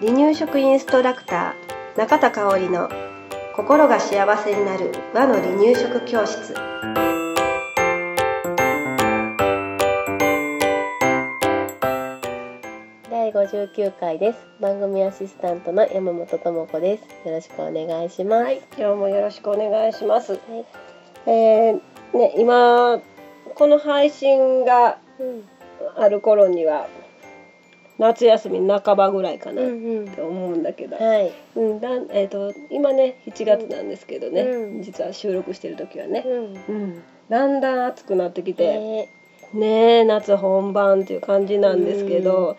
離乳食インストラクター中田香織の心が幸せになる和の離乳食教室。第59回です。番組アシスタントの山本智子です。よろしくお願いします。はい今日もよろしくお願いします、はい。えーね今この配信がうんある頃には夏休み半ばぐらいかなっうん。て思うんだけど、はい。うんえー、と今ね7月なんですけどね、うん。実は収録してる時はね、うん。うん、だんだん暑くなってきて、ね。ねえ夏本番っていう感じなんですけど、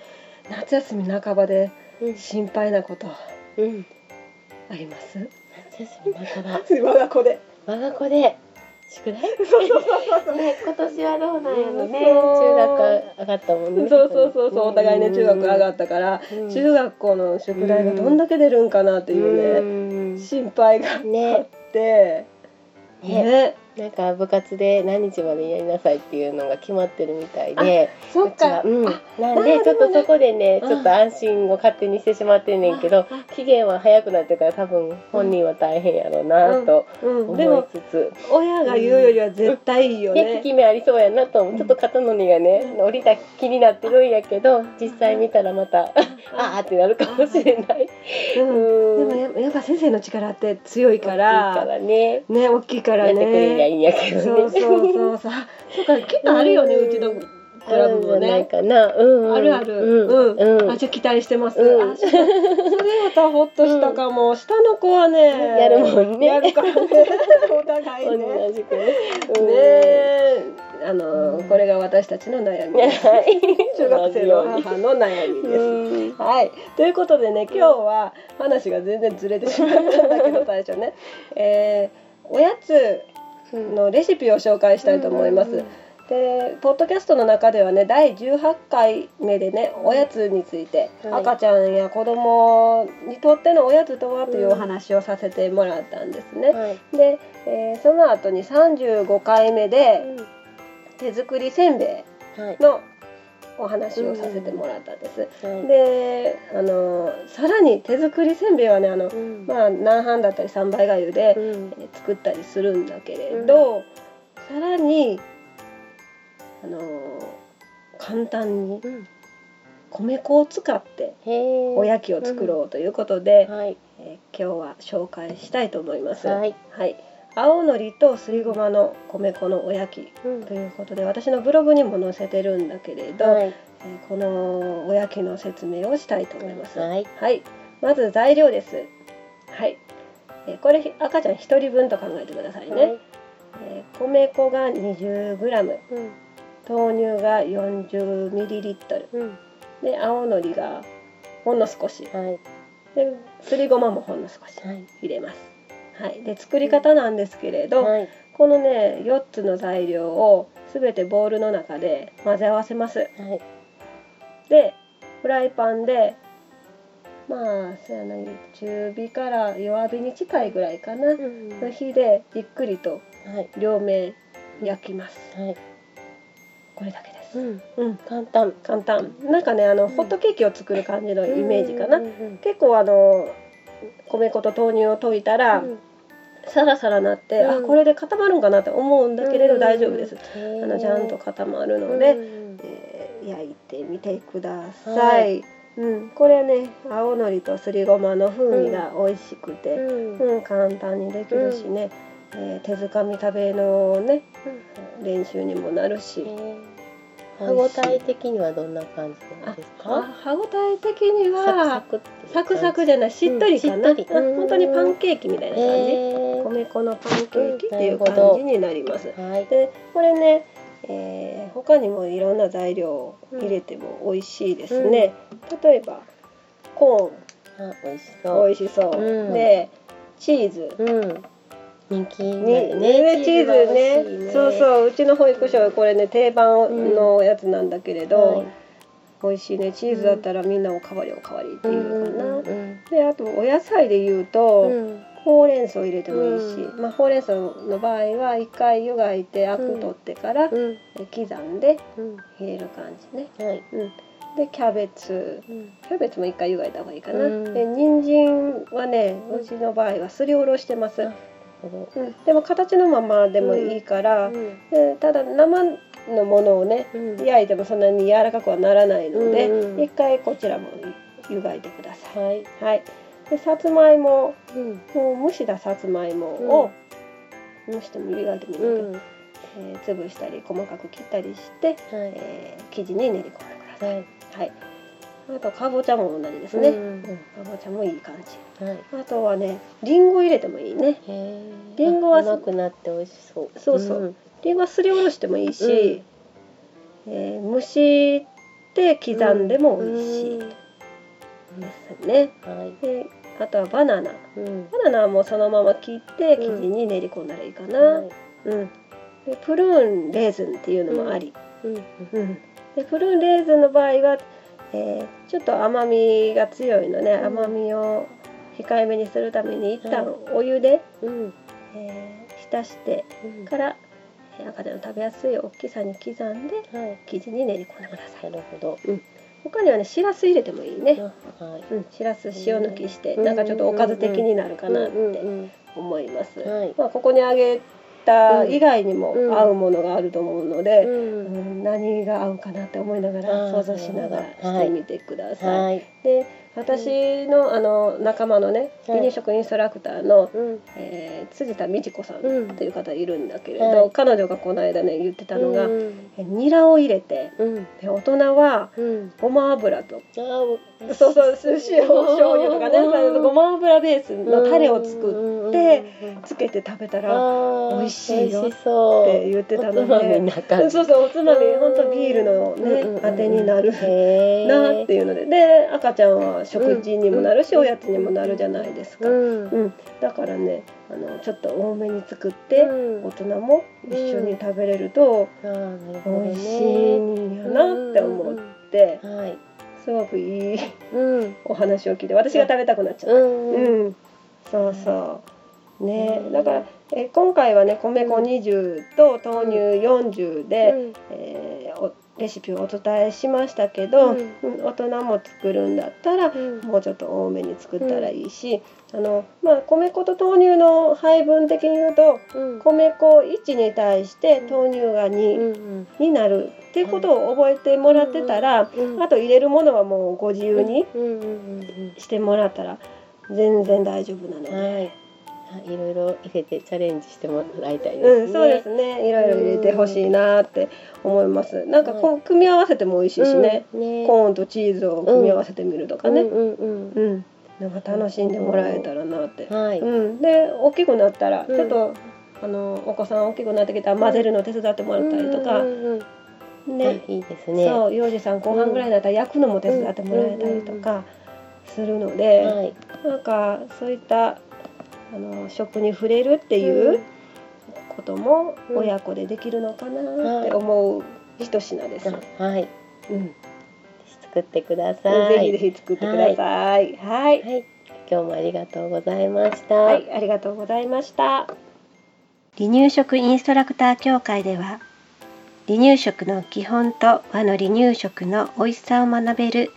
夏休み半ばでうん。心配なことうん。あります？夏休み半ば。我が子で。我が子で宿題そうそうそうそう。ね今年はどうなんやろね。そう。中学上がったもんね。そうそうそうそう。お互いね中学上がったから、うん。中学校の宿題がどんだけ出るんかなっていうね、ね心配があっねて。ねね。なんか部活で何日までやりなさいっていうのが決まってるみたいで。そっか。うん、あなんでちょっとそこでね。うんちょっと安心を勝手にしてしまってんねんけどあ期限は早くなってから多分本人は大変やろうなとうん、思いつつ、親が言うよりは絶対いいよね。ね効き目ありそうやなとちょっと肩の荷がね降りた気になってるんやけど実際見たらまたあーってなるかもしれない。うん、でうん。もややっぱ先生の力って強いから。からね。ね大きいからやってくれりゃいいねんやけどね。そうそうそうそう。そうかきっとあるよね、うちのクラブもね。あるあるうんうん。あじゃあ期待してます、それまたほっとしたかも、下の子はねやるもんね。やるからね。お互いね。同じくね。あの、うん。これが私たちの悩み。中学生の母の悩みです、うんはい、ということでね今日は話が全然ずれてしまったんだけど最初ね、えーおやつのレシピを紹介したいと思います。うんでポッドキャストの中ではね第18回目でねおやつについて、はい赤ちゃんや子供にとってのおやつとはというお話をさせてもらったんですね。はい。で、えーその後に35回目で手作りせんべはいい。のお話をさせてもらったんです。はい。であのさらに手作りせんべいはねあの、うんまあ南半だったり三倍がゆで、作ったりするんだけれど、さらにあの簡単にうん米粉を使って。おやきを作ろうということで、はい。えー今日は紹介したいと思います。はい。はい、青のりとすりごまの米粉のおやきうんということで私のブログにも載せてるんだけれど、はい。えーこのおやきの説明をしたいと思います。はい。はい、まず材料です。はい、えーこれ赤ちゃん一人分と考えてくださいね。はい。えー米粉が 20g、うん。豆乳が 40ml、うん。で青のりがほんの少し、はい。ですりごまもほんの少しはい。入れます。はい、で作り方なんですけれど、はい。このね4つの材料をすべてボウルの中で混ぜ合わせます。はい。でフライパンでまあそうやな中火から弱火に近いぐらいかな、うんの火でじっくりとはい。両面焼きますはい。これだけです、うん。うん、簡単。簡単。なんかねあの、ん。ホットケーキを作る感じのイメージかな、うんうん結構あの米粉と豆乳を溶いたら、うん。サラサラなって、うん。あこれで固まるんかなって思うんだけれど大丈夫です、うんあのちゃんと固まるので、うんえー焼いてみてください、はい。うん、これね青のりとすりごまの風味が美味しくて、うん。うん簡単にできるしね、えー手づかみ食べのね練習にもなるし、歯ごたえ的にはどんな感じですあか？歯ごたえ的にはサクサクじ？ゃないしっとりかな、うん本当にパンケーキみたいな感じ、へー。米粉のパンケーキっていう感じになります、はい。でこれね、えー他にもいろんな材料を入れても美味しいですね、例えばコあ、美味しーンそう。美味しそう、うん。でチーズ。うん。人気にだよねね。チーズね。そうそう。うちの保育所はこれね定番のやつなんだけれど、はい。美味しいね。チーズだったらみんなおかわりおかわりっていうかな、うんうんであとお野菜で言うと、うん。ほうれん草入れてもいいし、うまあ、ほうれん草の場合は一回湯がいてアク取ってから刻んでうん。入れる感じね。はい。うん、でキャベツ。うん。キャベツも一回湯がいた方がいいかな。うん。で人参はねうんうちの場合はすりおろしてます。あこうん、でも形のままでもいいから、のうん。でただ生のものをねうん。焼いてもそんなに柔らかくはならないので、うん一回こちらも湯がいてください。はい。はい。でさつまいも。うん。もう蒸したさつまいもを、蒸しても湯がいてもいいんだけど、うん。はえー潰したり細かく切ったりして、い。えー生地に練り込んでください。はい。あとかぼちゃも同じですね。ううんん、かぼちゃもいい感じ。はいあとはね、りんご入れてもいいね。りんごはあ甘くなって美味しそうそうそうりんごはすりおろしてもいいし、えー蒸して刻んでも美味しいですね。うんはいで、あとはバナナ。うんバナナはもうそのまま切って生地に練り込んだらいいかな。はいうん。で、プルーンレーズンっていうのもあり。うんうん。で、プルーンレーズンの場合は、えーちょっと甘みが強いので、ん。甘みを控えめにするために一旦はお湯で、うん。えー浸してうん。から、えー赤ちゃんの食べやすい大きさに刻んではい。生地に練り込んでください。なるほど。他にはね、しらす入れてもいいね。あはい。うん、しらす塩抜きして、うん。なんかちょっとおかず的になるかなっうんてうん思います。はい。まあここにあげた以外にもうん。合うものがあると思うので、ううんん何が合うかなって思いながあらー想像しながらしてみてください。はいで私のあの仲間のねはい。離乳食インストラクターの、うん。えー辻田美智子さんうんっていう方いるんだけれど、はい。彼女がこの間ね言ってたのが、ニラを入れてうん。で大人はうん。ごま油とそうそう塩醤油とかねうん。ごま油ベースのタレを作ってうん。つけて食べたら美味しいよって言ってたのでそうそうおつまみ本当ビールのねあてになるなっていうので。で赤ちゃんは食事にもなるしおやつにもなるじゃないですか。うん。うん、だからねあのちょっと多めに作ってうん。大人も一緒に食べれると美味しいんやなって思ってはい。すごくいいうん。お話を聞いて私が食べたくなっちゃった。うんうん、そうそう。ね。うん。だからえ今回はね米粉20と豆乳40で、うん。えーおレシピをお伝えしましたけど、うん。うん大人も作るんだったら、うん。もうちょっと多めに作ったらいいし、あのまあ米粉と豆乳の配分的に言うとうん。米粉1に対して豆乳が2、うんになるっていうことを覚えてもらってたら、うんあと入れるものはもうご自由にしてもらったら全然大丈夫なので。いろいろ入れてチャレンジしてもらいたいですね。うん、そうですね。いろいろ入れてほしいなって思います。なんかこう組み合わせても美味しいしね。うんねコーンとチーズを組み合わせてみるとかね。うんうんうんうん。なんか楽しんでもらえたらなって。はい。うん。で、大きくなったら、うんちょっとあのお子さん大きくなってきたら混ぜるの手伝ってもらったりとかね。あいいですね。そう、幼児さん後半ぐらいになったら焼くのも手伝ってもらえたりとかするので、はい。なんかそういったあの食に触れるっていうこともうん親子でできるのかなって思う一品です。あはい。うん、作ってください。ぜひぜひ作ってください。はい、はい。今日もありがとうございました。はい、ありがとうございました。離乳食インストラクター協会では、離乳食の基本と和の離乳食の美味しさを学べる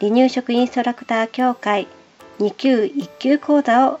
離乳食インストラクター協会2級1級講座を